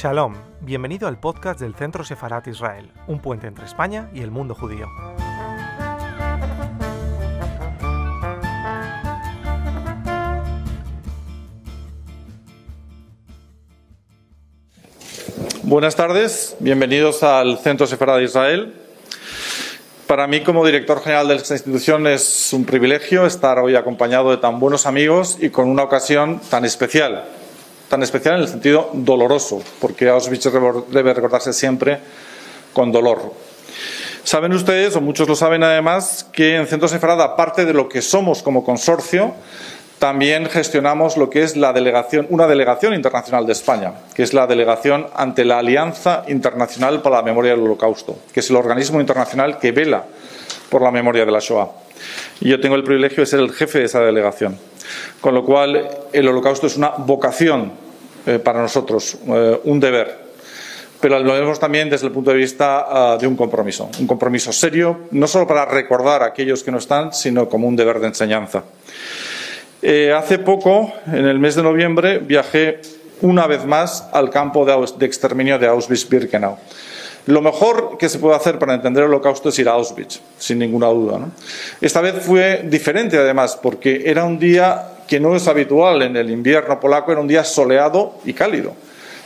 Shalom, bienvenido al podcast del Centro Sefarat Israel, un puente entre España y el mundo judío. Buenas tardes, bienvenidos al Centro Sefarat Israel. Para mí, como director general de esta institución, es un privilegio estar hoy acompañado de tan buenos amigos y con una ocasión tan especial. Tan especial en el sentido doloroso, porque Auschwitz debe recordarse siempre con dolor. Saben ustedes, o muchos lo saben además, que en Centro Sefarad, aparte de lo que somos como consorcio, también gestionamos lo que es la delegación, una delegación internacional de España, que es la delegación ante la Alianza Internacional para la Memoria del Holocausto, que es el organismo internacional que vela por la memoria de la Shoah. Y yo tengo el privilegio de ser el jefe de esa delegación. Con lo cual, el Holocausto es una vocación eh, para nosotros, eh, un deber. Pero lo vemos también desde el punto de vista uh, de un compromiso, un compromiso serio, no solo para recordar a aquellos que no están, sino como un deber de enseñanza. Eh, hace poco, en el mes de noviembre, viajé una vez más al campo de, de exterminio de Auschwitz-Birkenau. Lo mejor que se puede hacer para entender el holocausto es ir a Auschwitz, sin ninguna duda. Esta vez fue diferente, además, porque era un día que no es habitual en el invierno polaco, era un día soleado y cálido.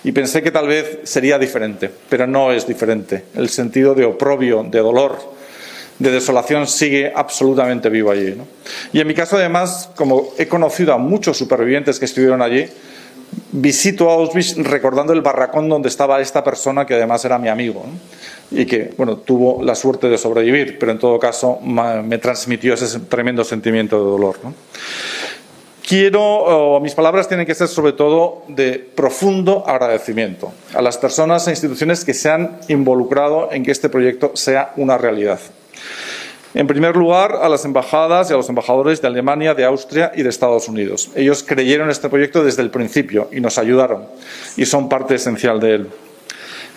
Y pensé que tal vez sería diferente, pero no es diferente. El sentido de oprobio, de dolor, de desolación sigue absolutamente vivo allí. Y en mi caso, además, como he conocido a muchos supervivientes que estuvieron allí, visito Auschwitz recordando el barracón donde estaba esta persona que además era mi amigo y que bueno, tuvo la suerte de sobrevivir, pero en todo caso me transmitió ese tremendo sentimiento de dolor. ¿no? Quiero, oh, mis palabras tienen que ser sobre todo de profundo agradecimiento a las personas e instituciones que se han involucrado en que este proyecto sea una realidad. En primer lugar, a las embajadas y a los embajadores de Alemania, de Austria y de Estados Unidos. Ellos creyeron en este proyecto desde el principio y nos ayudaron y son parte esencial de él.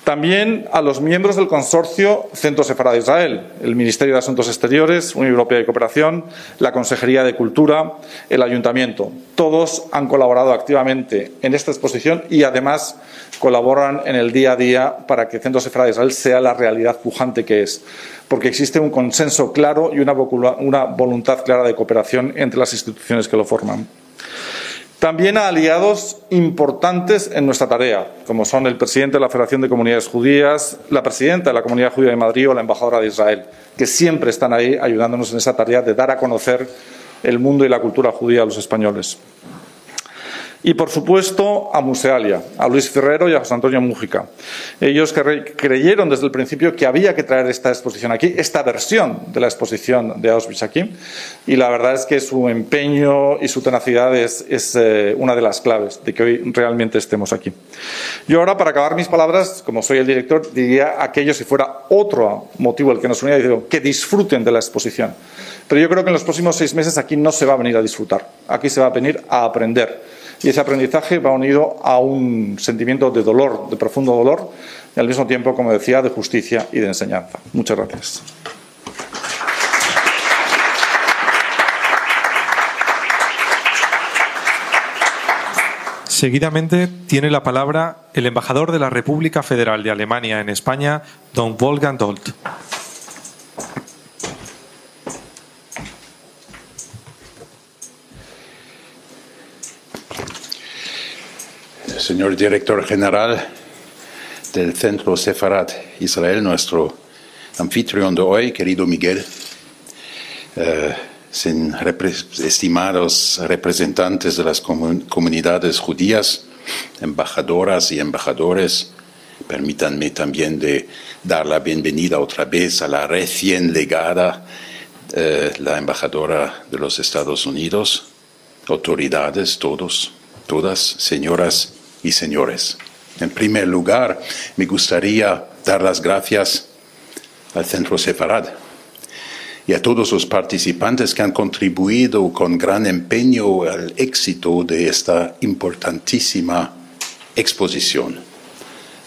También a los miembros del consorcio Centro Sefarad de Israel, el Ministerio de Asuntos Exteriores, Unión Europea de Cooperación, la Consejería de Cultura, el Ayuntamiento. Todos han colaborado activamente en esta exposición y además colaboran en el día a día para que Centro Sefarad de Israel sea la realidad pujante que es, porque existe un consenso claro y una, una voluntad clara de cooperación entre las instituciones que lo forman. También a aliados importantes en nuestra tarea, como son el presidente de la Federación de Comunidades Judías, la presidenta de la Comunidad Judía de Madrid o la embajadora de Israel, que siempre están ahí ayudándonos en esa tarea de dar a conocer el mundo y la cultura judía a los españoles. Y, por supuesto, a Musealia, a Luis Ferrero y a José Antonio Mújica. Ellos creyeron desde el principio que había que traer esta exposición aquí, esta versión de la exposición de Auschwitz aquí. Y la verdad es que su empeño y su tenacidad es, es eh, una de las claves de que hoy realmente estemos aquí. Yo ahora, para acabar mis palabras, como soy el director, diría a aquellos, si fuera otro motivo el que nos unía, digo, que disfruten de la exposición. Pero yo creo que en los próximos seis meses aquí no se va a venir a disfrutar, aquí se va a venir a aprender y ese aprendizaje va unido a un sentimiento de dolor, de profundo dolor, y al mismo tiempo, como decía, de justicia y de enseñanza. Muchas gracias. Seguidamente tiene la palabra el embajador de la República Federal de Alemania en España, don Wolfgang Dolt. Señor director general del Centro Sefarat Israel, nuestro anfitrión de hoy, querido Miguel, eh, estimados representantes de las comunidades judías, embajadoras y embajadores, permítanme también de dar la bienvenida otra vez a la recién legada, eh, la embajadora de los Estados Unidos, autoridades, todos, todas, señoras y señores. En primer lugar, me gustaría dar las gracias al Centro Sefarad y a todos los participantes que han contribuido con gran empeño al éxito de esta importantísima exposición.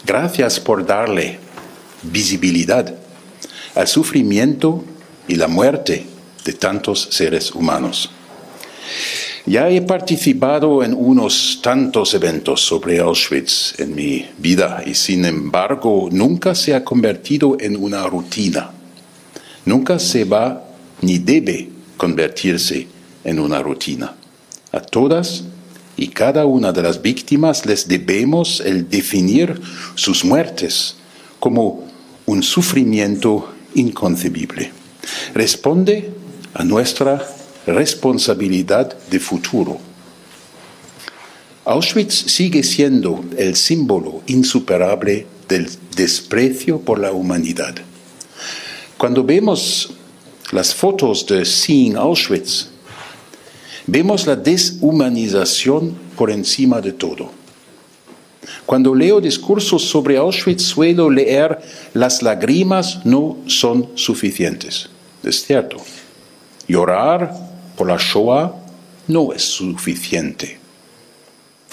Gracias por darle visibilidad al sufrimiento y la muerte de tantos seres humanos. Ya he participado en unos tantos eventos sobre Auschwitz en mi vida y sin embargo nunca se ha convertido en una rutina. Nunca se va ni debe convertirse en una rutina. A todas y cada una de las víctimas les debemos el definir sus muertes como un sufrimiento inconcebible. Responde a nuestra responsabilidad de futuro. Auschwitz sigue siendo el símbolo insuperable del desprecio por la humanidad. Cuando vemos las fotos de Seeing Auschwitz, vemos la deshumanización por encima de todo. Cuando leo discursos sobre Auschwitz suelo leer las lágrimas no son suficientes. Es cierto. Llorar por la Shoah no es suficiente.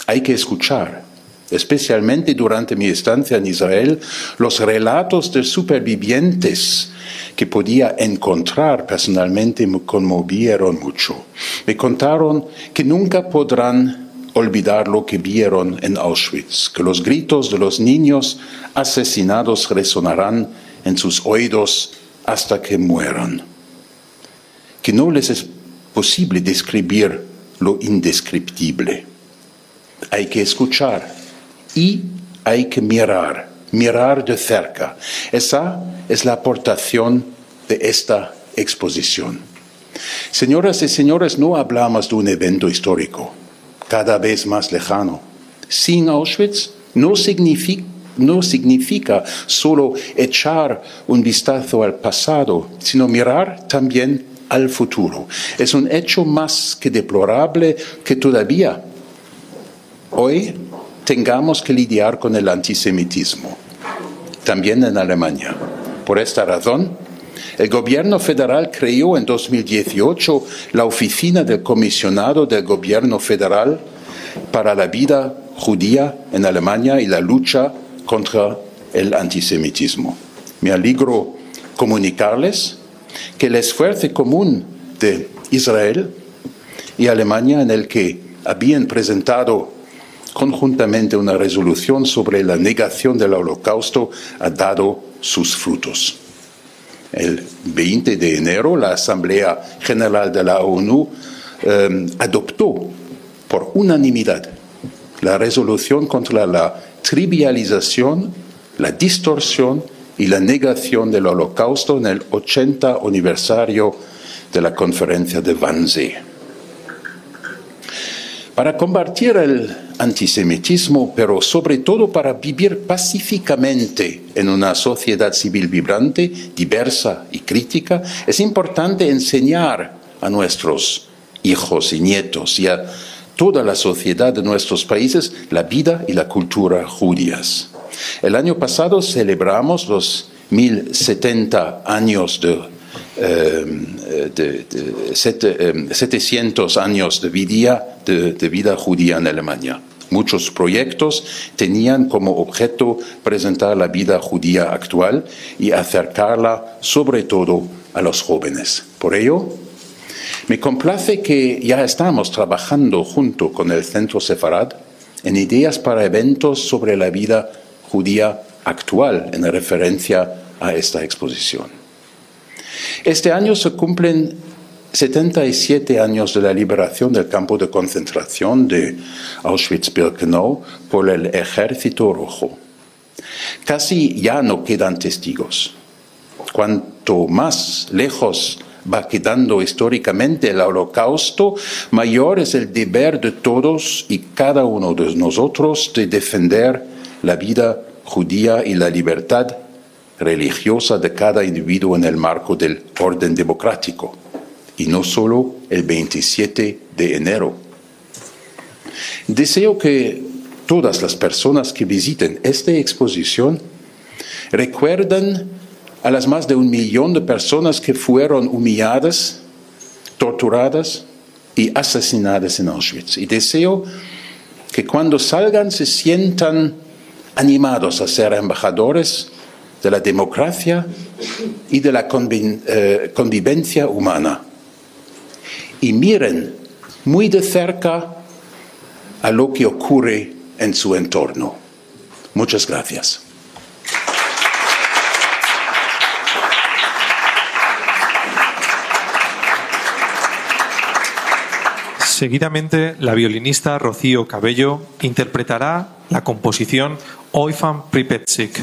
Hay que escuchar, especialmente durante mi estancia en Israel, los relatos de supervivientes que podía encontrar personalmente me conmovieron mucho. Me contaron que nunca podrán olvidar lo que vieron en Auschwitz, que los gritos de los niños asesinados resonarán en sus oídos hasta que mueran, que no les es posible describir lo indescriptible. Hay que escuchar y hay que mirar, mirar de cerca. Esa es la aportación de esta exposición. Señoras y señores, no hablamos de un evento histórico cada vez más lejano. Sin Auschwitz no significa, no significa solo echar un vistazo al pasado, sino mirar también al futuro. Es un hecho más que deplorable que todavía hoy tengamos que lidiar con el antisemitismo, también en Alemania. Por esta razón, el gobierno federal creó en 2018 la oficina del comisionado del gobierno federal para la vida judía en Alemania y la lucha contra el antisemitismo. Me alegro comunicarles que el esfuerzo común de Israel y Alemania en el que habían presentado conjuntamente una resolución sobre la negación del holocausto ha dado sus frutos. El 20 de enero la Asamblea General de la ONU eh, adoptó por unanimidad la resolución contra la trivialización, la distorsión y la negación del holocausto en el 80 aniversario de la conferencia de Wannsee. Para combatir el antisemitismo, pero sobre todo para vivir pacíficamente en una sociedad civil vibrante, diversa y crítica, es importante enseñar a nuestros hijos y nietos y a toda la sociedad de nuestros países la vida y la cultura judías. El año pasado celebramos los 1070 años de, eh, de, 700 eh, años de vida, de vida judía en Alemania. Muchos proyectos tenían como objeto presentar la vida judía actual y acercarla sobre todo a los jóvenes. Por ello, me complace que ya estamos trabajando junto con el Centro Sefarad en ideas para eventos sobre la vida judía actual en referencia a esta exposición. Este año se cumplen 77 años de la liberación del campo de concentración de Auschwitz-Birkenau por el Ejército Rojo. Casi ya no quedan testigos. Cuanto más lejos va quedando históricamente el holocausto, mayor es el deber de todos y cada uno de nosotros de defender la vida judía y la libertad religiosa de cada individuo en el marco del orden democrático, y no solo el 27 de enero. Deseo que todas las personas que visiten esta exposición recuerden a las más de un millón de personas que fueron humilladas, torturadas y asesinadas en Auschwitz. Y deseo que cuando salgan se sientan animados a ser embajadores de la democracia y de la eh, convivencia humana. Y miren muy de cerca a lo que ocurre en su entorno. Muchas gracias. Seguidamente, la violinista Rocío Cabello interpretará la composición Oifan Pripetsik.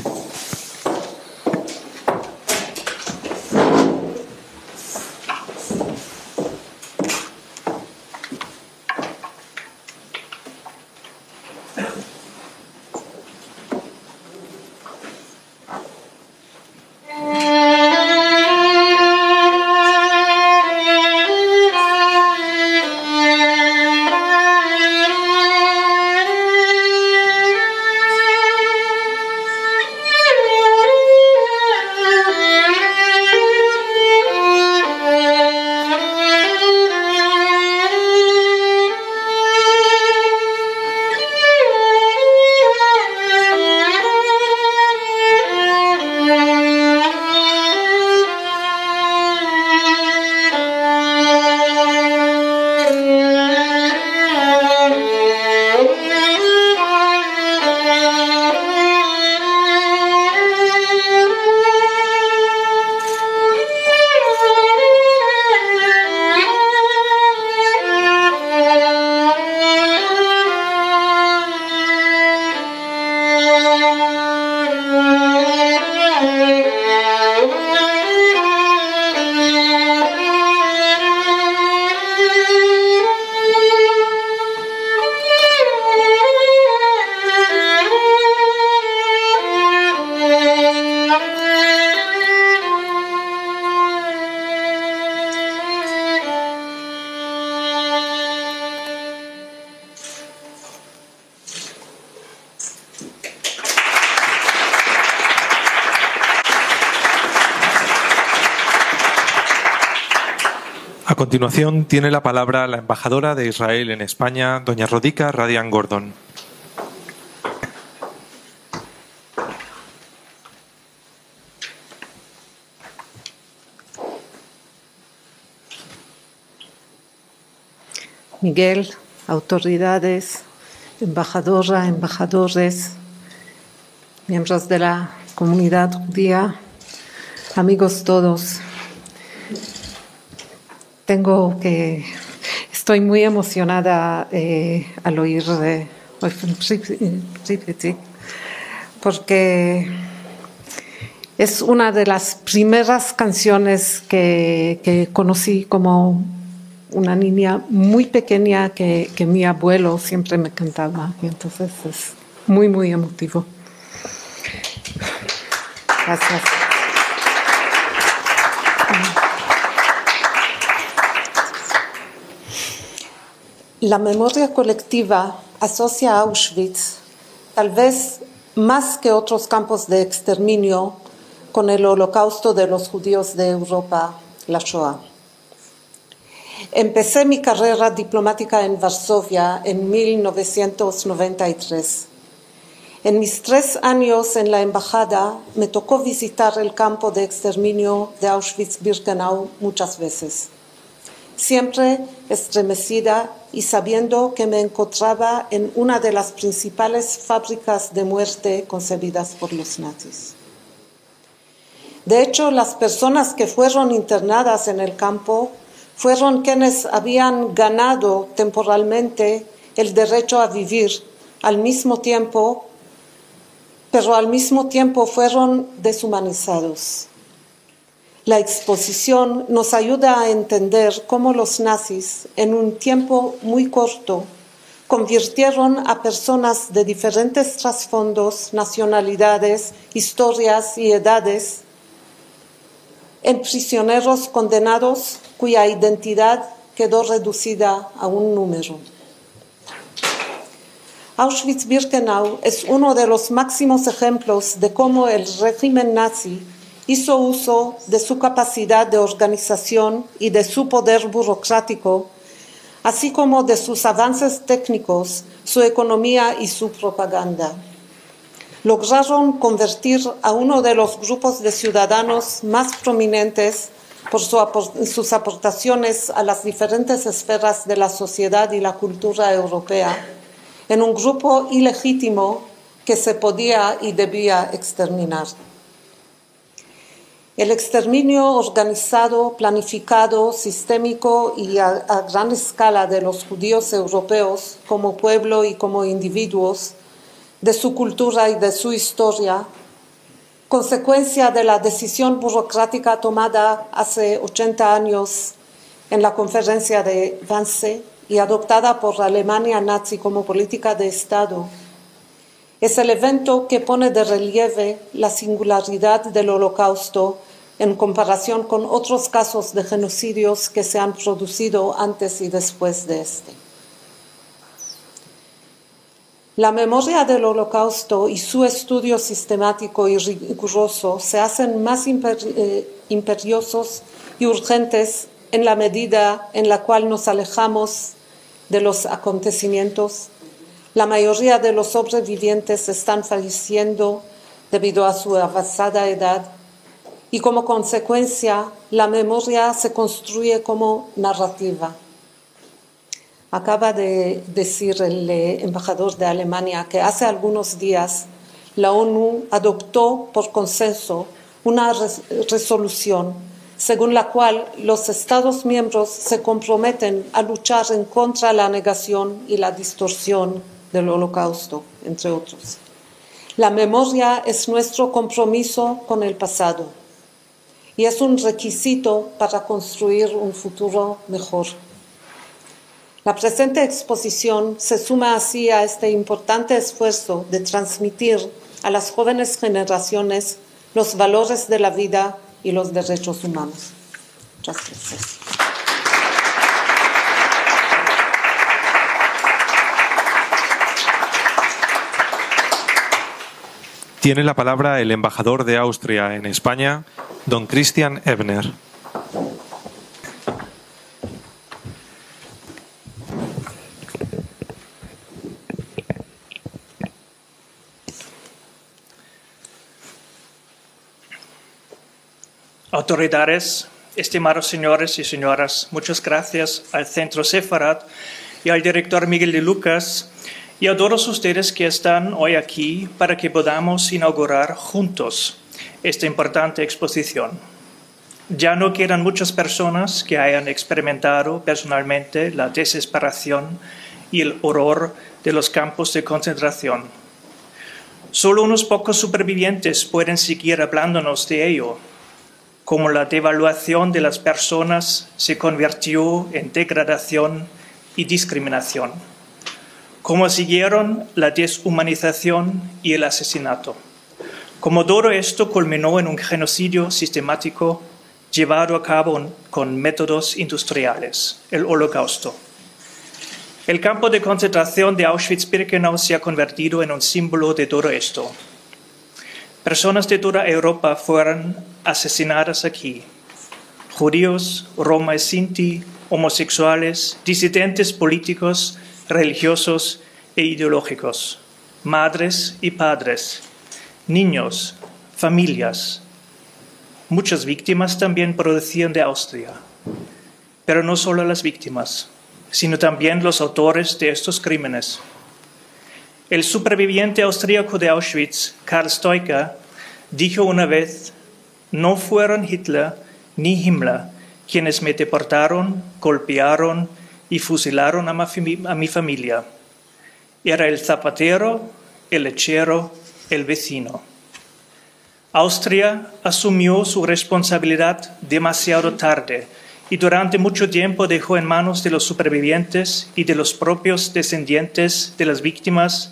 Continuación tiene la palabra la embajadora de Israel en España, doña Rodica Radian Gordon. Miguel, autoridades, embajadora, embajadores, miembros de la comunidad judía, amigos todos. Tengo que, estoy muy emocionada eh, al oír de porque es una de las primeras canciones que, conocí como una niña muy pequeña que, que, mi abuelo siempre me cantaba y entonces es muy, muy emotivo. Gracias. La memoria colectiva asocia a Auschwitz, tal vez más que otros campos de exterminio, con el holocausto de los judíos de Europa, la Shoah. Empecé mi carrera diplomática en Varsovia en 1993. En mis tres años en la embajada me tocó visitar el campo de exterminio de Auschwitz-Birkenau muchas veces, siempre estremecida y sabiendo que me encontraba en una de las principales fábricas de muerte concebidas por los nazis. De hecho, las personas que fueron internadas en el campo fueron quienes habían ganado temporalmente el derecho a vivir al mismo tiempo, pero al mismo tiempo fueron deshumanizados. La exposición nos ayuda a entender cómo los nazis, en un tiempo muy corto, convirtieron a personas de diferentes trasfondos, nacionalidades, historias y edades en prisioneros condenados cuya identidad quedó reducida a un número. Auschwitz-Birkenau es uno de los máximos ejemplos de cómo el régimen nazi hizo uso de su capacidad de organización y de su poder burocrático, así como de sus avances técnicos, su economía y su propaganda. Lograron convertir a uno de los grupos de ciudadanos más prominentes por sus aportaciones a las diferentes esferas de la sociedad y la cultura europea en un grupo ilegítimo que se podía y debía exterminar. El exterminio organizado, planificado, sistémico y a, gran escala de los judíos europeos como pueblo y como individuos, de su cultura y de su historia, consecuencia de la decisión burocrática tomada hace 80 años en la conferencia de Wannsee y adoptada por Alemania nazi como política de Estado, es el evento que pone de relieve la singularidad del holocausto en comparación con otros casos de genocidios que se han producido antes y después de este. La memoria del holocausto y su estudio sistemático y riguroso se hacen más eh, imperiosos y urgentes en la medida en la cual nos alejamos de los acontecimientos. La mayoría de los sobrevivientes están falleciendo debido a su avanzada edad y como consecuencia la memoria se construye como narrativa. Acaba de decir el eh, embajador de Alemania que hace algunos días la ONU adoptó por consenso una res resolución según la cual los Estados miembros se comprometen a luchar en contra la negación y la distorsión del holocausto, entre otros. La memoria es nuestro compromiso con el pasado y es un requisito para construir un futuro mejor. La presente exposición se suma así a este importante esfuerzo de transmitir a las jóvenes generaciones los valores de la vida y los derechos humanos. Muchas gracias. Tiene la palabra el embajador de Austria en España, don Christian Ebner. Autoridades, estimados señores y señoras, muchas gracias al Centro Sefarat y al director Miguel de Lucas y a todos ustedes que están hoy aquí para que podamos inaugurar juntos esta importante exposición. Ya no quedan muchas personas que hayan experimentado personalmente la desesperación y el horror de los campos de concentración. Solo unos pocos supervivientes pueden seguir hablándonos de ello, como la devaluación de las personas se convirtió en degradación y discriminación, como siguieron la deshumanización y el asesinato, como todo esto culminó en un genocidio sistemático llevado a cabo con métodos industriales, el holocausto. El campo de concentración de Auschwitz-Birkenau se ha convertido en un símbolo de todo esto. Personas de toda Europa fueron asesinadas aquí. Judíos, Roma y Sinti, homosexuales, disidentes políticos, religiosos e ideológicos, madres y padres, niños, familias. Muchas víctimas también procedían de Austria. Pero no solo las víctimas, sino también los autores de estos crímenes. El superviviente austríaco de Auschwitz, Karl Stoiker, dijo una vez, no fueron Hitler ni Himmler quienes me deportaron, golpearon y fusilaron a mi, familia. Era el zapatero, el lechero, el vecino. Austria asumió su responsabilidad demasiado tarde y durante mucho tiempo dejó en manos de los supervivientes y de los propios descendientes de las víctimas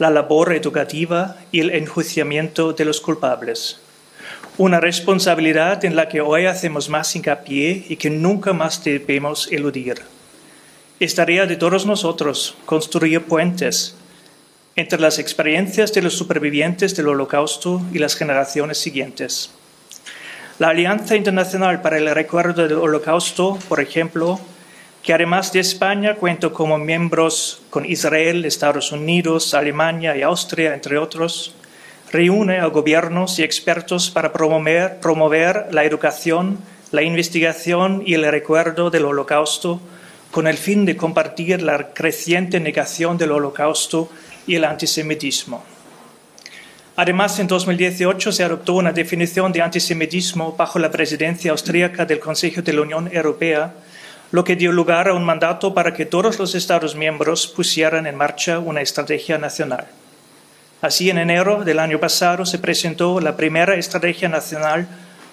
la labor educativa y el enjuiciamiento de los culpables. Una responsabilidad en la que hoy hacemos más hincapié y que nunca más debemos eludir. Es tarea de todos nosotros construir puentes entre las experiencias de los supervivientes del Holocausto y las generaciones siguientes. La Alianza Internacional para el Recuerdo del Holocausto, por ejemplo, que además de España cuenta como miembros con Israel, Estados Unidos, Alemania y Austria, entre otros, reúne a gobiernos y expertos para promover, promover la educación la investigación y el recuerdo del Holocausto con el fin de compartir la creciente negación del Holocausto y el antisemitismo. Además, en 2018 se adoptó una definición de antisemitismo bajo la presidencia austríaca del Consejo de la Unión Europea, lo que dio lugar a un mandato para que todos los Estados miembros pusieran en marcha una estrategia nacional. Así, en enero del año pasado se presentó la primera estrategia nacional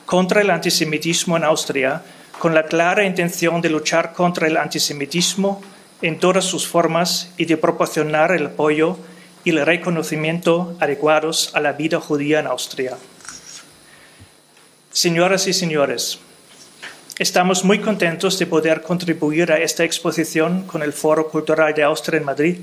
contra el antisemitismo en Austria, con la clara intención de luchar contra el antisemitismo en todas sus formas y de proporcionar el apoyo y el reconocimiento adecuados a la vida judía en Austria. Señoras y señores, estamos muy contentos de poder contribuir a esta exposición con el Foro Cultural de Austria en Madrid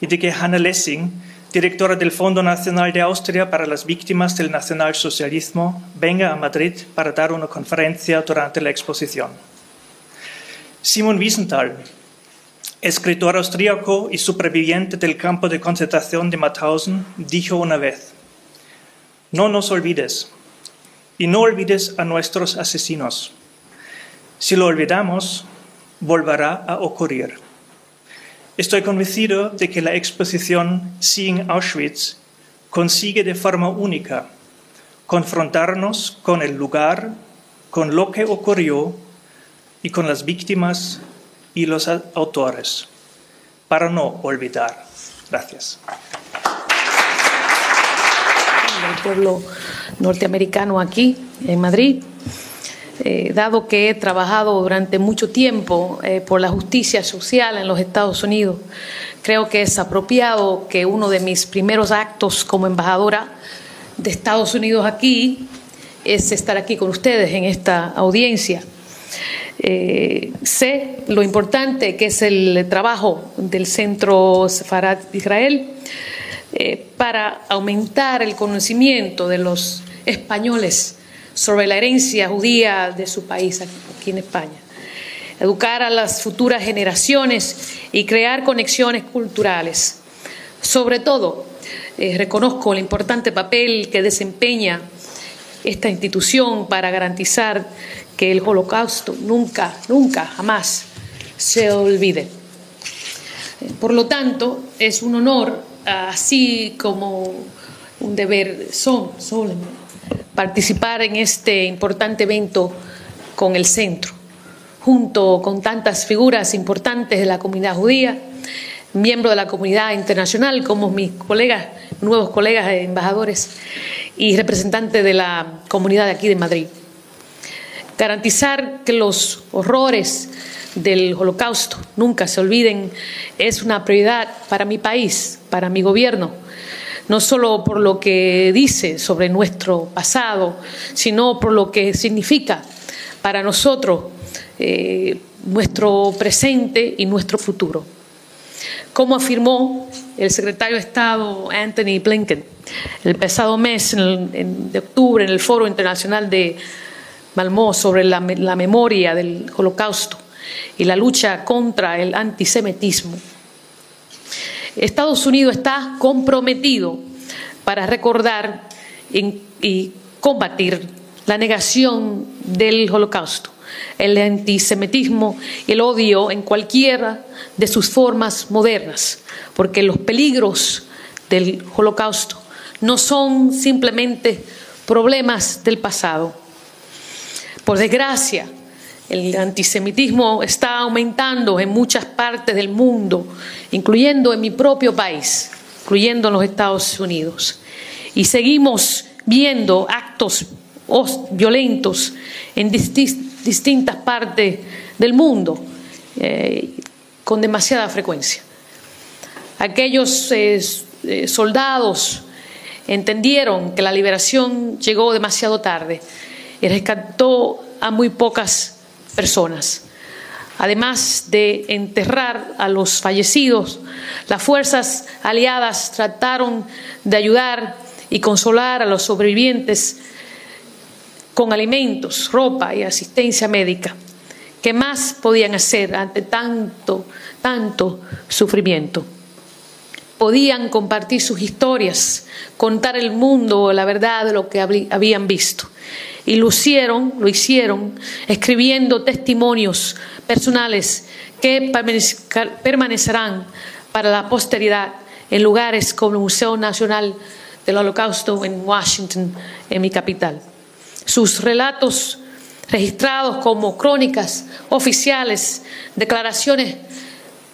y de que Hannah Lessing, directora del Fondo Nacional de Austria para las Víctimas del Nacionalsocialismo, venga a Madrid para dar una conferencia durante la exposición. Simon Wiesenthal, escritor austríaco y superviviente del campo de concentración de Mauthausen, dijo una vez, no nos olvides y no olvides a nuestros asesinos. Si lo olvidamos, volverá a ocurrir. Estoy convencido de que la exposición Seeing Auschwitz consigue de forma única confrontarnos con el lugar, con lo que ocurrió y con las víctimas y los autores, para no olvidar. Gracias. El pueblo norteamericano aquí, en Madrid, eh, dado que he trabajado durante mucho tiempo eh, por la justicia social en los Estados Unidos, creo que es apropiado que uno de mis primeros actos como embajadora de Estados Unidos aquí es estar aquí con ustedes en esta audiencia. Eh, sé lo importante que es el trabajo del Centro Sefarad Israel eh, para aumentar el conocimiento de los españoles sobre la herencia judía de su país aquí en España. Educar a las futuras generaciones y crear conexiones culturales. Sobre todo, eh, reconozco el importante papel que desempeña esta institución para garantizar que el holocausto nunca, nunca, jamás se olvide. Por lo tanto, es un honor, así como un deber son, participar en este importante evento con el centro, junto con tantas figuras importantes de la comunidad judía, miembros de la comunidad internacional, como mis colegas, nuevos colegas embajadores y representantes de la comunidad de aquí de Madrid. Garantizar que los horrores del holocausto nunca se olviden es una prioridad para mi país, para mi gobierno, no solo por lo que dice sobre nuestro pasado, sino por lo que significa para nosotros eh, nuestro presente y nuestro futuro. Como afirmó el secretario de Estado Anthony Blinken el pasado mes de octubre en el Foro Internacional de Malmö sobre la, memoria del holocausto y la lucha contra el antisemitismo. Estados Unidos está comprometido para recordar y combatir la negación del holocausto, el antisemitismo y el odio en cualquiera de sus formas modernas, porque los peligros del holocausto no son simplemente problemas del pasado, por desgracia, el antisemitismo está aumentando en muchas partes del mundo, incluyendo en mi propio país, incluyendo en los Estados Unidos. Y seguimos viendo actos violentos en distintas partes del mundo eh, con demasiada frecuencia. Aquellos eh, eh, soldados entendieron que la liberación llegó demasiado tarde y rescató a muy pocas personas. Además de enterrar a los fallecidos, las fuerzas aliadas trataron de ayudar y consolar a los sobrevivientes con alimentos, ropa y asistencia médica. ¿Qué más podían hacer ante tanto, tanto sufrimiento? Podían compartir sus historias, contar el mundo la verdad de lo que habían visto. Y lo hicieron, lo hicieron, escribiendo testimonios personales que permanecerán para la posteridad en lugares como el Museo Nacional del Holocausto en Washington, en mi capital. Sus relatos registrados como crónicas oficiales, declaraciones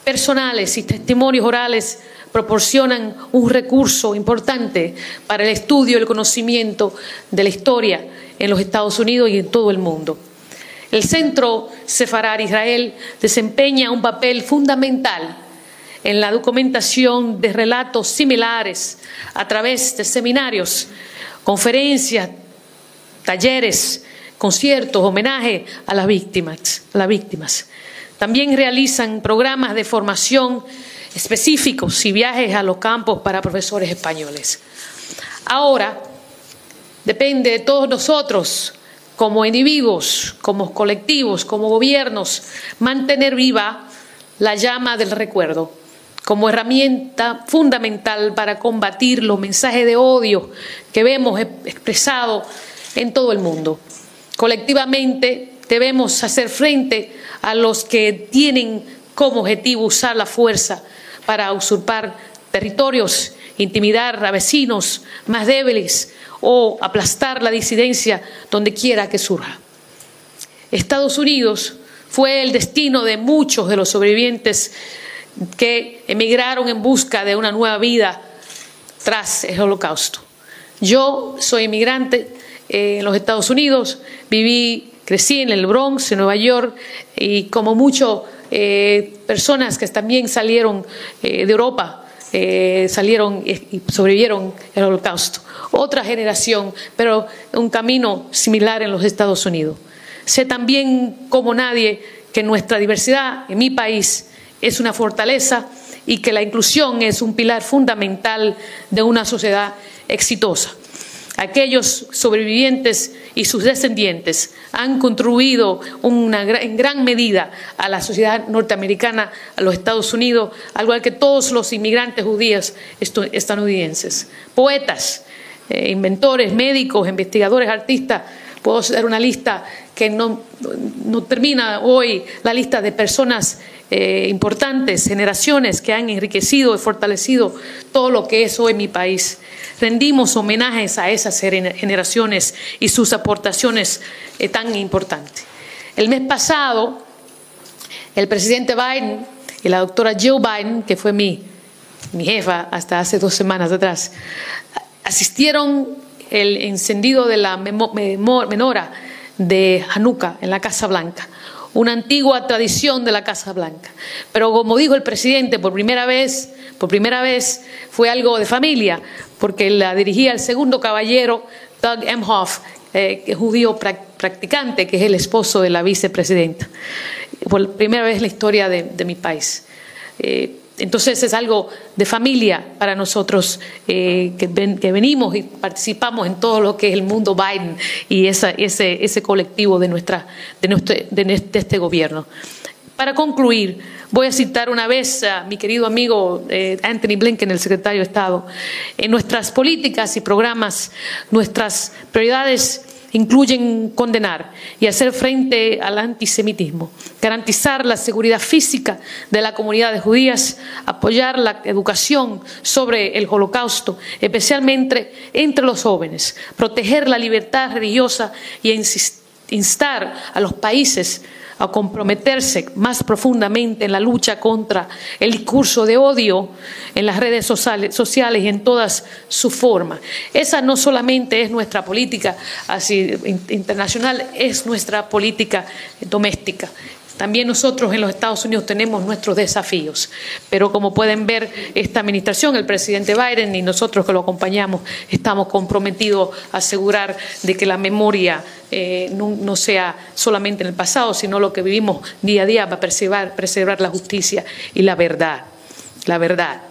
personales y testimonios orales proporcionan un recurso importante para el estudio el conocimiento de la historia en los Estados Unidos y en todo el mundo. El Centro Sefarad Israel desempeña un papel fundamental en la documentación de relatos similares a través de seminarios, conferencias, talleres, conciertos, homenaje a las víctimas, a las víctimas. También realizan programas de formación específicos y viajes a los campos para profesores españoles. Ahora depende de todos nosotros, como individuos, como colectivos, como gobiernos, mantener viva la llama del recuerdo como herramienta fundamental para combatir los mensajes de odio que vemos expresado en todo el mundo. Colectivamente debemos hacer frente a los que tienen como objetivo usar la fuerza para usurpar territorios, intimidar a vecinos más débiles o aplastar la disidencia donde quiera que surja. Estados Unidos fue el destino de muchos de los sobrevivientes que emigraron en busca de una nueva vida tras el holocausto. Yo soy inmigrante eh, en los Estados Unidos, viví, crecí en el Bronx, en Nueva York, y como muchas eh, personas que también salieron eh, de Europa, salieron y sobrevivieron el holocausto. Otra generación, pero un camino similar en los Estados Unidos. Sé también como nadie que nuestra diversidad en mi país es una fortaleza y que la inclusión es un pilar fundamental de una sociedad exitosa. Aquellos sobrevivientes y sus descendientes han contribuido en gran medida a la sociedad norteamericana, a los Estados Unidos, al igual que todos los inmigrantes judíos estadounidenses. Poetas, eh, inventores, médicos, investigadores, artistas, puedo hacer una lista que no termina hoy, la lista de personas eh, importantes, generaciones que han enriquecido y fortalecido todo lo que es hoy mi país. Rendimos homenajes a esas generaciones y sus aportaciones eh, tan importantes. El mes pasado, el presidente Biden y la doctora Joe Biden, que fue mi, mi jefa hasta hace dos semanas atrás, asistieron el encendido de la menora de Hanukkah en la Casa Blanca una antigua tradición de la Casa Blanca. Pero como dijo el presidente, por primera vez, por primera vez fue algo de familia, porque la dirigía el segundo caballero, Doug Emhoff, eh, judío practicante, que es el esposo de la vicepresidenta. Por primera vez en la historia de, mi país. Eh, entonces es algo de familia para nosotros eh, que, venimos y participamos en todo lo que es el mundo Biden y ese, ese colectivo de, nuestra, de, de este gobierno. Para concluir, voy a citar una vez a mi querido amigo eh, Anthony Blinken, el secretario de Estado. En nuestras políticas y programas, nuestras prioridades incluyen condenar y hacer frente al antisemitismo, garantizar la seguridad física de la comunidad de judías, apoyar la educación sobre el holocausto, especialmente entre los jóvenes, proteger la libertad religiosa y instar a los países a comprometerse más profundamente en la lucha contra el discurso de odio en las redes sociales y en todas sus formas. Esa no solamente es nuestra política así, internacional, es nuestra política doméstica. También nosotros en los Estados Unidos tenemos nuestros desafíos, pero como pueden ver, esta administración, el presidente Biden y nosotros que lo acompañamos, estamos comprometidos a asegurar de que la memoria eh, no, sea solamente en el pasado, sino lo que vivimos día a día para preservar, preservar la justicia y la verdad. La verdad.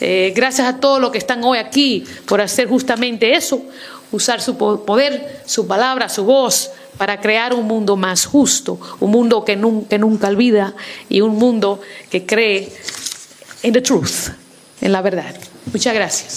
Eh, gracias a todos los que están hoy aquí por hacer justamente eso, usar su poder, su palabra, su voz para crear un mundo más justo, un mundo que nunca, olvida y un mundo que cree en truth, en la verdad. Muchas gracias.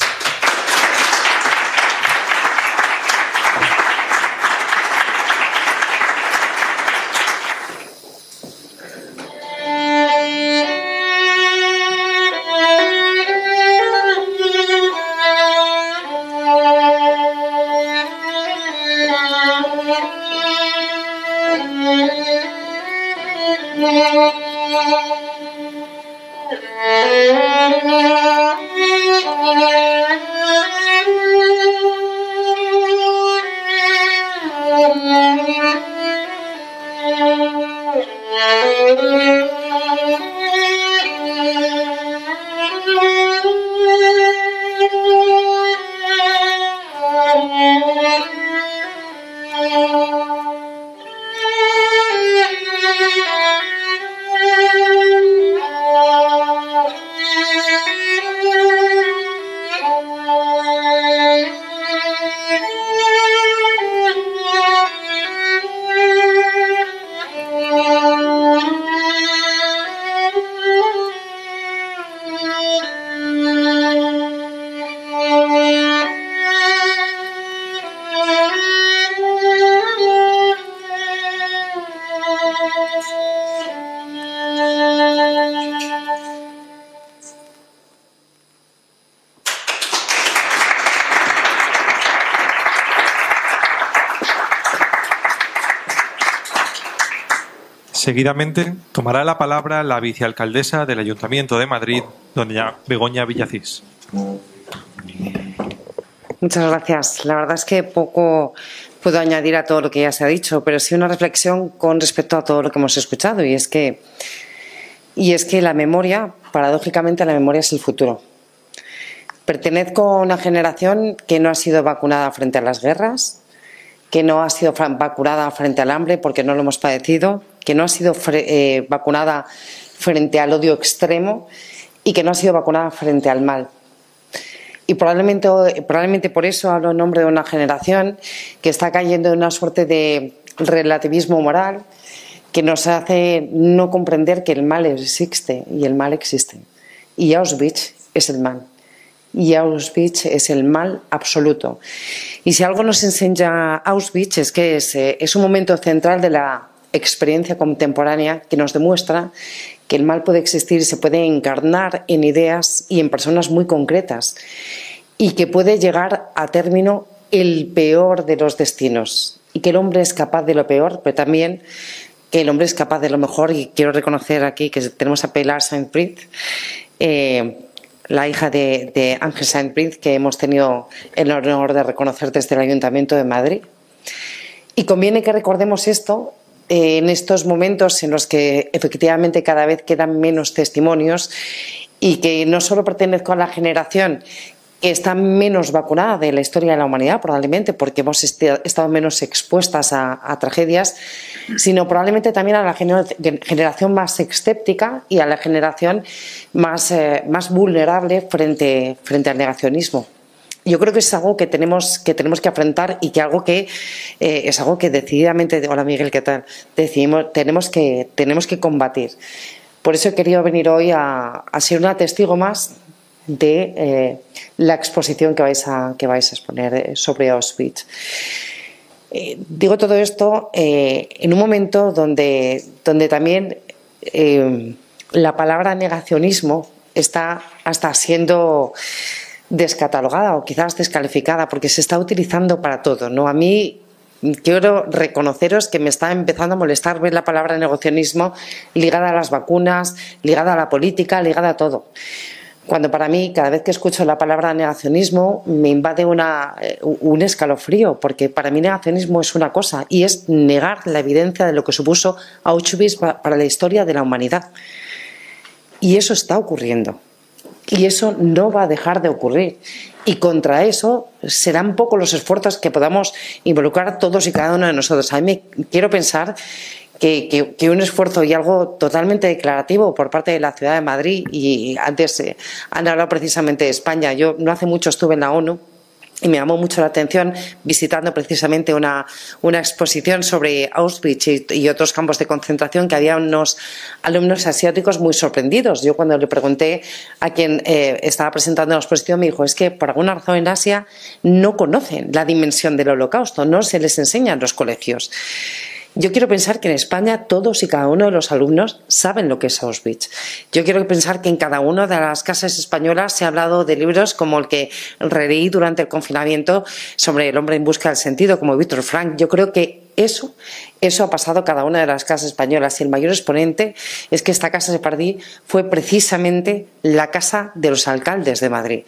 Seguidamente tomará la palabra la vicealcaldesa del Ayuntamiento de Madrid, doña Begoña Villacís. Muchas gracias. La verdad es que poco puedo añadir a todo lo que ya se ha dicho, pero sí una reflexión con respecto a todo lo que hemos escuchado y es que y es que la memoria, paradójicamente, la memoria es el futuro. Pertenezco a una generación que no ha sido vacunada frente a las guerras, que no ha sido vacunada frente al hambre porque no lo hemos padecido, que no ha sido eh, vacunada frente al odio extremo y que no ha sido vacunada frente al mal. Y probablemente, probablemente por eso hablo en nombre de una generación que está cayendo en una suerte de relativismo moral que nos hace no comprender que el mal existe y el mal existe. Y Auschwitz es el mal. Y Auschwitz es el mal absoluto. Y si algo nos enseña Auschwitz es que es, eh, es un momento central de la experiencia contemporánea que nos demuestra que el mal puede existir y se puede encarnar en ideas y en personas muy concretas y que puede llegar a término el peor de los destinos y que el hombre es capaz de lo peor, pero también que el hombre es capaz de lo mejor y quiero reconocer aquí que tenemos a Pilar Saint-Brit, eh, la hija de, de Ángel Saint-Brit, que hemos tenido el honor de reconocer desde el Ayuntamiento de Madrid. Y conviene que recordemos esto eh, en estos momentos en los que efectivamente cada vez quedan menos testimonios y que no solo pertenezco a la generación que está menos vacunada de la historia de la humanidad, probablemente porque hemos estado menos expuestas a, tragedias, sino probablemente también a la generación más escéptica y a la generación más, eh, más vulnerable frente, frente al negacionismo yo creo que es algo que tenemos que tenemos que afrontar y que algo que eh, es algo que decididamente hola Miguel qué tal decidimos tenemos que tenemos que combatir. Por eso he querido venir hoy a, ser una testigo más de eh, la exposición que vais a que vais a exponer eh, sobre Auschwitz. Digo todo esto en un momento donde donde también la palabra negacionismo está hasta siendo descatalogada o quizás descalificada porque se está utilizando para todo. ¿no? A mí quiero reconoceros que me está empezando a molestar ver la palabra negocianismo ligada a las vacunas, ligada a la política, ligada a todo. Cuando para mí, cada vez que escucho la palabra negacionismo, me invade una, eh, un escalofrío, porque para mí negacionismo es una cosa, y es negar la evidencia de lo que supuso Auschwitz para la historia de la humanidad. Y eso está ocurriendo. Y eso no va a dejar de ocurrir. Y contra eso serán pocos los esfuerzos que podamos involucrar todos y cada uno de nosotros. A mí me, quiero pensar que, que, un esfuerzo y algo totalmente declarativo por parte de la ciudad de Madrid, y antes eh, han hablado precisamente de España. Yo no hace mucho estuve en la ONU y me llamó mucho la atención visitando precisamente una, una exposición sobre Auschwitz y, otros campos de concentración que había unos alumnos asiáticos muy sorprendidos. Yo cuando le pregunté a quien eh, estaba presentando la exposición me dijo es que por alguna razón en Asia no conocen la dimensión del holocausto, no se les enseña en los colegios. Yo quiero pensar que en España todos y cada uno de los alumnos saben lo que es Auschwitz. Yo quiero pensar que en cada una de las casas españolas se ha hablado de libros como el que releí durante el confinamiento sobre el hombre en busca del sentido, como Víctor Frank. Yo creo que eso, eso ha pasado cada una de las casas españolas y el mayor exponente es que esta casa de Pardí fue precisamente la casa de los alcaldes de Madrid.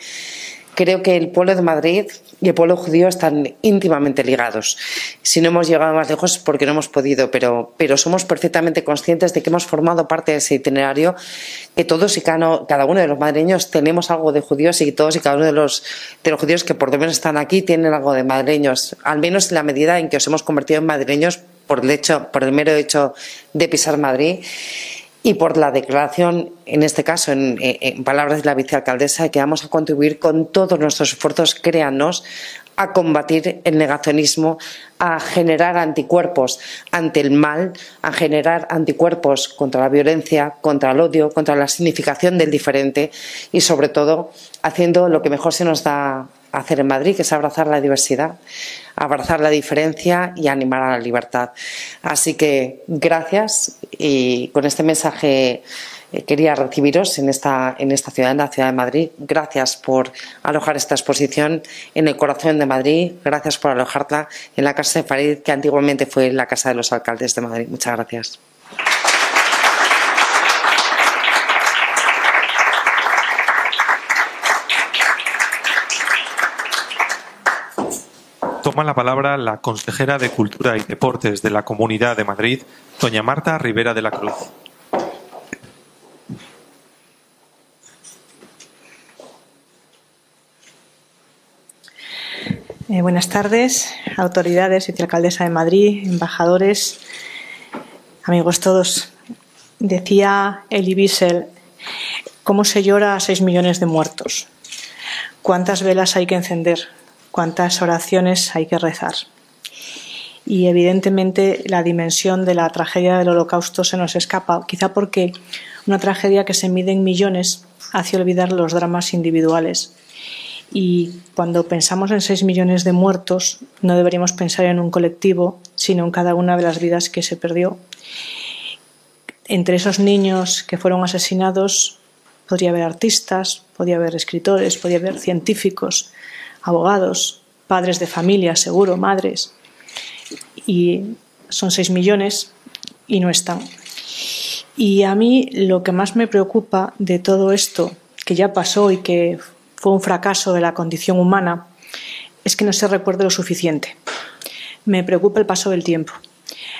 Creo que el pueblo de Madrid y el pueblo judío están íntimamente ligados. Si no hemos llegado más lejos es porque no hemos podido, pero, pero somos perfectamente conscientes de que hemos formado parte de ese itinerario, que todos y cada, uno de los madrileños tenemos algo de judíos y todos y cada uno de los, de los judíos que por lo menos están aquí tienen algo de madrileños, al menos en la medida en que os hemos convertido en madrileños por el, hecho, por el mero hecho de pisar Madrid y por la declaración, en este caso, en, palabras de la vicealcaldesa, de que vamos a contribuir con todos nuestros esfuerzos, créanos, a combatir el negacionismo, a generar anticuerpos ante el mal, a generar anticuerpos contra la violencia, contra el odio, contra la significación del diferente y, sobre todo, haciendo lo que mejor se nos da hacer en Madrid, que es abrazar la diversidad, abrazar la diferencia y animar a la libertad. Así que gracias y con este mensaje eh, quería recibiros en esta, en esta ciudad, en la ciudad de Madrid. Gracias por alojar esta exposición en el corazón de Madrid. Gracias por alojarla en la Casa de Farid, que antiguamente fue la Casa de los Alcaldes de Madrid. Muchas gracias. Toma la palabra la consejera de Cultura y Deportes de la Comunidad de Madrid, doña Marta Rivera de la Cruz. Eh, buenas tardes, autoridades, vicealcaldesa de Madrid, embajadores, amigos todos. Decía Elie Wiesel, ¿cómo se llora a seis millones de muertos? ¿Cuántas velas hay que encender? Cuántas oraciones hay que rezar. Y evidentemente la dimensión de la tragedia del holocausto se nos escapa, quizá porque una tragedia que se mide en millones hace olvidar los dramas individuales. Y cuando pensamos en seis millones de muertos, no deberíamos pensar en un colectivo, sino en cada una de las vidas que se perdió. Entre esos niños que fueron asesinados podría haber artistas, podría haber escritores, podría haber científicos, abogados, padres de familia, seguro, madres, y son seis millones y no están. Y a mí lo que más me preocupa de todo esto, que ya pasó y que fue un fracaso de la condición humana, es que no se recuerde lo suficiente. Me preocupa el paso del tiempo.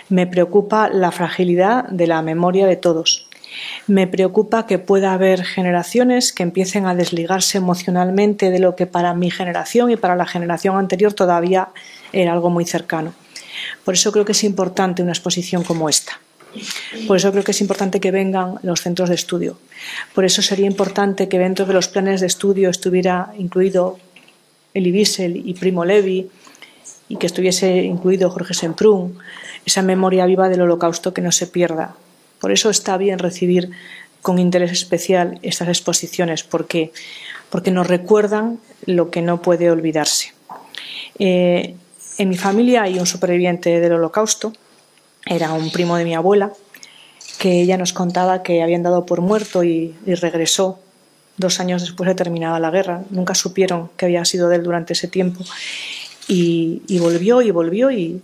Me preocupa la fragilidad de la memoria de todos. Me preocupa que pueda haber generaciones que empiecen a desligarse emocionalmente de lo que para mi generación y para la generación anterior todavía era algo muy cercano. Por eso creo que es importante una exposición como esta. Por eso creo que es importante que vengan los centros de estudio. Por eso sería importante que dentro de los planes de estudio estuviera incluido Elie Wiesel y Primo Levi y que estuviese incluido Jorge Semprún, esa memoria viva del holocausto que no se pierda, por eso está bien recibir con interés especial estas exposiciones, porque, porque nos recuerdan lo que no puede olvidarse. Eh, en mi familia hay un superviviente del holocausto, era un primo de mi abuela, que ella nos contaba que habían dado por muerto y, regresó dos años después de terminada la guerra. Nunca supieron que había sido de él durante ese tiempo. Y, y volvió y volvió y,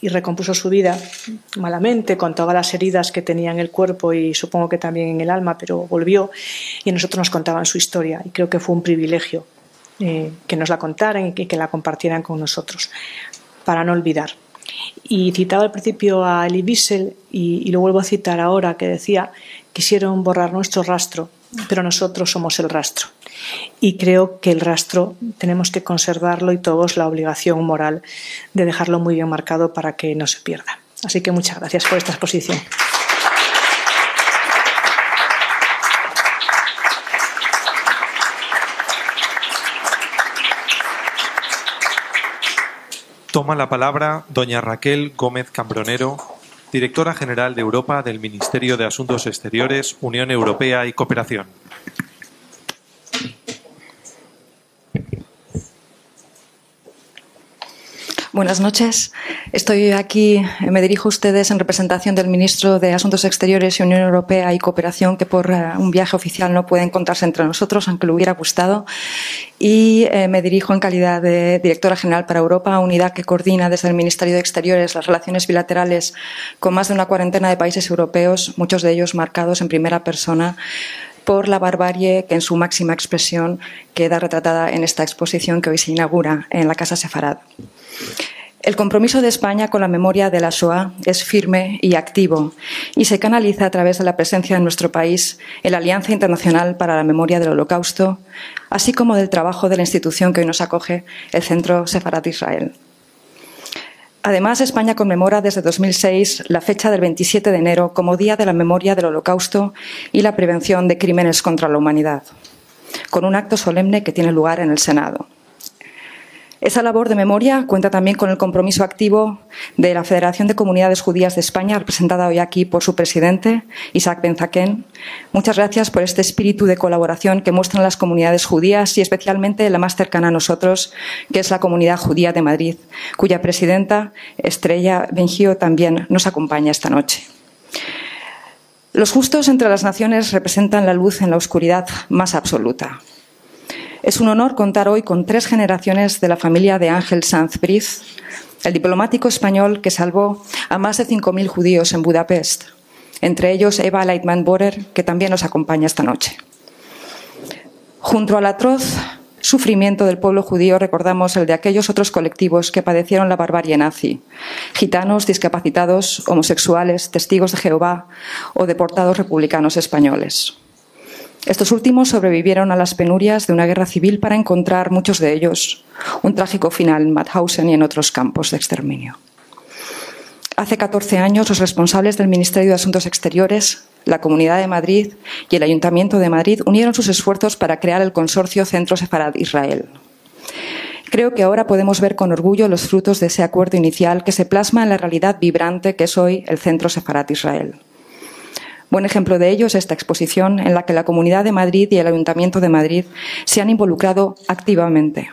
y recompuso su vida malamente, con todas las heridas que tenía en el cuerpo y supongo que también en el alma, pero volvió y nosotros nos contaban su historia y creo que fue un privilegio eh, que nos la contaran y que, la compartieran con nosotros, para no olvidar. Y citaba al principio a Elie Wiesel y lo vuelvo a citar ahora, que decía, quisieron borrar nuestro rastro, pero nosotros somos el rastro y creo que el rastro tenemos que conservarlo y todos la obligación moral de dejarlo muy bien marcado para que no se pierda. Así que muchas gracias por esta exposición. toma la palabra doña Raquel Gómez Cambronero, directora general de Europa del Ministerio de Asuntos Exteriores, Unión Europea y Cooperación. Buenas noches. Estoy aquí, me dirijo a ustedes en representación del ministro de Asuntos Exteriores y Unión Europea y Cooperación, que por eh, un viaje oficial no puede encontrarse entre nosotros, aunque le hubiera gustado. Y eh, me dirijo en calidad de directora general para Europa, unidad que coordina desde el Ministerio de Exteriores las relaciones bilaterales con más de una cuarentena de países europeos, muchos de ellos marcados en primera persona por la barbarie que en su máxima expresión queda retratada en esta exposición que hoy se inaugura en la Casa Sefarad. El compromiso de España con la memoria de la Shoah es firme y activo y se canaliza a través de la presencia en nuestro país en la Alianza Internacional para la Memoria del Holocausto, así como del trabajo de la institución que hoy nos acoge, el Centro Sefarat Israel. Además, España conmemora desde 2006 la fecha del 27 de enero como Día de la Memoria del Holocausto y la Prevención de Crímenes contra la Humanidad, con un acto solemne que tiene lugar en el Senado. Esa labor de memoria cuenta también con el compromiso activo de la Federación de Comunidades Judías de España, representada hoy aquí por su presidente, Isaac Benzaquén. Muchas gracias por este espíritu de colaboración que muestran las comunidades judías y especialmente la más cercana a nosotros, que es la Comunidad Judía de Madrid, cuya presidenta, Estrella Bengio, también nos acompaña esta noche. Los justos entre las naciones representan la luz en la oscuridad más absoluta. Es un honor contar hoy con tres generaciones de la familia de Ángel Sanz Briz, el diplomático español que salvó a más de 5.000 judíos en Budapest, entre ellos Eva Leitman Borer, que también nos acompaña esta noche. Junto al atroz sufrimiento del pueblo judío recordamos el de aquellos otros colectivos que padecieron la barbarie nazi, gitanos, discapacitados, homosexuales, testigos de Jehová o deportados republicanos españoles. Estos últimos sobrevivieron a las penurias de una guerra civil para encontrar, muchos de ellos, un trágico final en Mauthausen y en otros campos de exterminio. Hace 14 años, los responsables del Ministerio de Asuntos Exteriores, la Comunidad de Madrid y el Ayuntamiento de Madrid unieron sus esfuerzos para crear el consorcio Centro Sefarad Israel. Creo que ahora podemos ver con orgullo los frutos de ese acuerdo inicial que se plasma en la realidad vibrante que es hoy el Centro Sefarad Israel. Buen ejemplo de ello es esta exposición en la que la Comunidad de Madrid y el Ayuntamiento de Madrid se han involucrado activamente.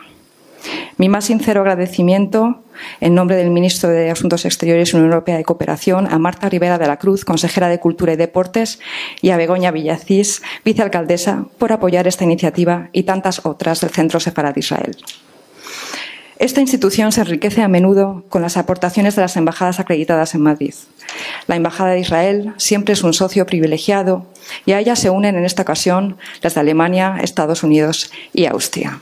Mi más sincero agradecimiento, en nombre del Ministro de Asuntos Exteriores y Unión Europea de Cooperación, a Marta Rivera de la Cruz, consejera de Cultura y Deportes, y a Begoña Villacís, vicealcaldesa, por apoyar esta iniciativa y tantas otras del Centro Sefarad Israel. Esta institución se enriquece a menudo con las aportaciones de las embajadas acreditadas en Madrid. La Embajada de Israel siempre es un socio privilegiado y a ella se unen en esta ocasión las de Alemania, Estados Unidos y Austria.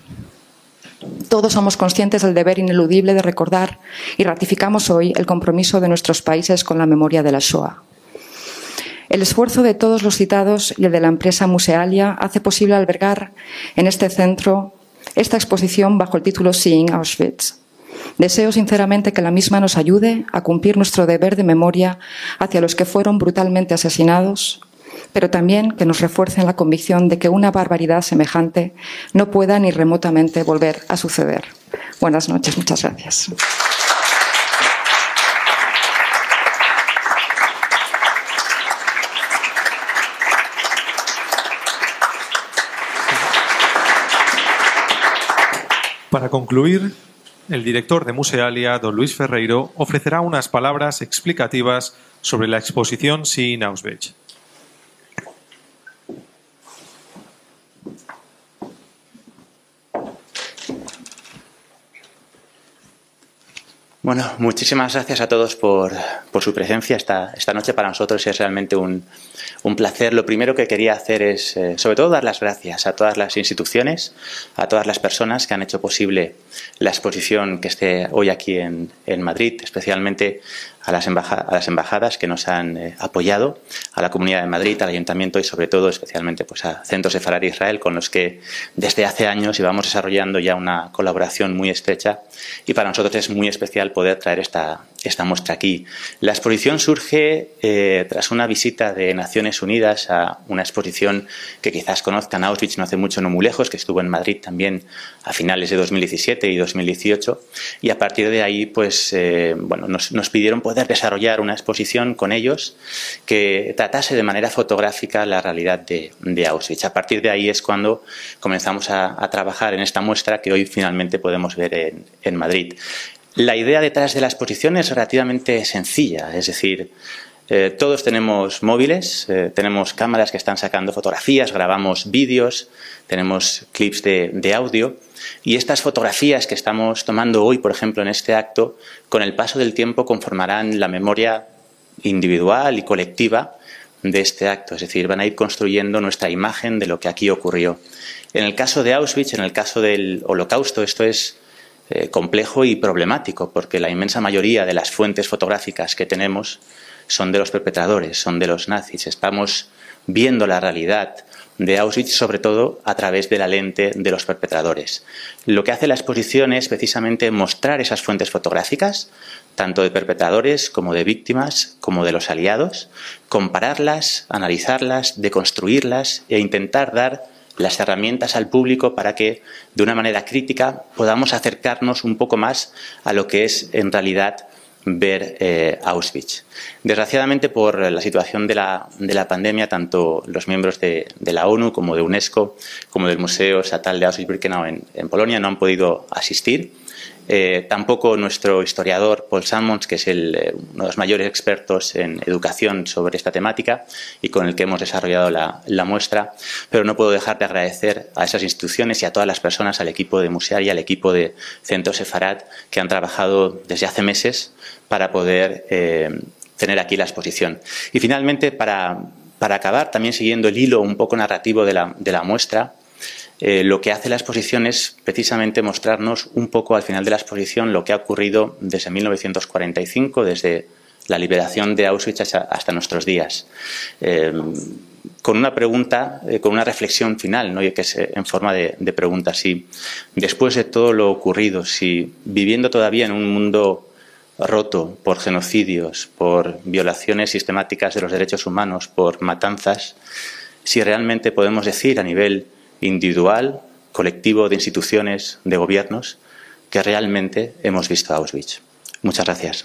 Todos somos conscientes del deber ineludible de recordar y ratificamos hoy el compromiso de nuestros países con la memoria de la Shoah. El esfuerzo de todos los citados y el de la empresa Musealia hace posible albergar en este centro esta exposición bajo el título Seeing Auschwitz. Deseo sinceramente que la misma nos ayude a cumplir nuestro deber de memoria hacia los que fueron brutalmente asesinados, pero también que nos refuerce en la convicción de que una barbaridad semejante no pueda ni remotamente volver a suceder. Buenas noches, muchas gracias. Para concluir, el director de Musealia, don Luis Ferreiro, ofrecerá unas palabras explicativas sobre la exposición Sin Auschwitz. Bueno, muchísimas gracias a todos por, por su presencia esta, esta, noche. Para nosotros es realmente un, un placer. Lo primero que quería hacer es, eh, sobre todo, dar las gracias a todas las instituciones, a todas las personas que han hecho posible la exposición que esté hoy aquí en, en Madrid, especialmente a las, embajadas que nos han eh, apoyado, a la Comunidad de Madrid, al Ayuntamiento y sobre todo especialmente pues, a Centros de Farar Israel con los que desde hace años llevamos desarrollando ya una colaboración muy estrecha y para nosotros es muy especial poder traer esta, esta muestra aquí. La exposición surge eh, tras una visita de Naciones Unidas a una exposición que quizás conozcan Auschwitz no hace mucho, no muy lejos, que estuvo en Madrid también a finales de 2017 y 2018. Y a partir de ahí, pues, eh, bueno, nos, pidieron poder desarrollar una exposición con ellos que tratase de manera fotográfica la realidad de, Auschwitz. A partir de ahí es cuando comenzamos a, trabajar en esta muestra que hoy finalmente podemos ver en Madrid. La idea detrás de la exposición es relativamente sencilla, es decir, eh, todos tenemos móviles, eh, tenemos cámaras que están sacando fotografías, grabamos vídeos, tenemos clips de, audio y estas fotografías que estamos tomando hoy, por ejemplo, en este acto, con el paso del tiempo conformarán la memoria individual y colectiva de este acto, es decir, van a ir construyendo nuestra imagen de lo que aquí ocurrió. En el caso de Auschwitz, en el caso del Holocausto, esto es eh, complejo y problemático, porque la inmensa mayoría de las fuentes fotográficas que tenemos son de los perpetradores, son de los nazis. Estamos viendo la realidad de Auschwitz, sobre todo a través de la lente de los perpetradores. Lo que hace la exposición es precisamente mostrar esas fuentes fotográficas, tanto de perpetradores como de víctimas, como de los aliados, compararlas, analizarlas, deconstruirlas e intentar dar las herramientas al público para que de una manera crítica podamos acercarnos un poco más a lo que es en realidad ver eh, Auschwitz. Desgraciadamente, por la situación de la, pandemia, tanto los miembros de, la ONU como de UNESCO, como del Museo Estatal de Auschwitz-Birkenau en, Polonia, no han podido asistir. Eh, tampoco nuestro historiador Paul Salmons, que es eh, uno de los mayores expertos en educación sobre esta temática y con el que hemos desarrollado la, muestra, pero no puedo dejar de agradecer a esas instituciones y a todas las personas, al equipo de y al equipo de Centro Sefarad, que han trabajado desde hace meses para poder eh, tener aquí la exposición. Y finalmente, para, acabar, también siguiendo el hilo un poco narrativo de la muestra, eh, lo que hace la exposición es precisamente mostrarnos un poco al final de la exposición lo que ha ocurrido desde 1945, desde la liberación de Auschwitz hasta, nuestros días. Eh, con una pregunta, eh, con una reflexión final, que es en forma de, de pregunta, si después de todo lo ocurrido, si viviendo todavía en un mundo roto por genocidios, por violaciones sistemáticas de los derechos humanos, por matanzas, si realmente podemos decir a nivel individual, colectivo, de instituciones, de gobiernos, que realmente hemos visto a Auschwitz. Muchas gracias.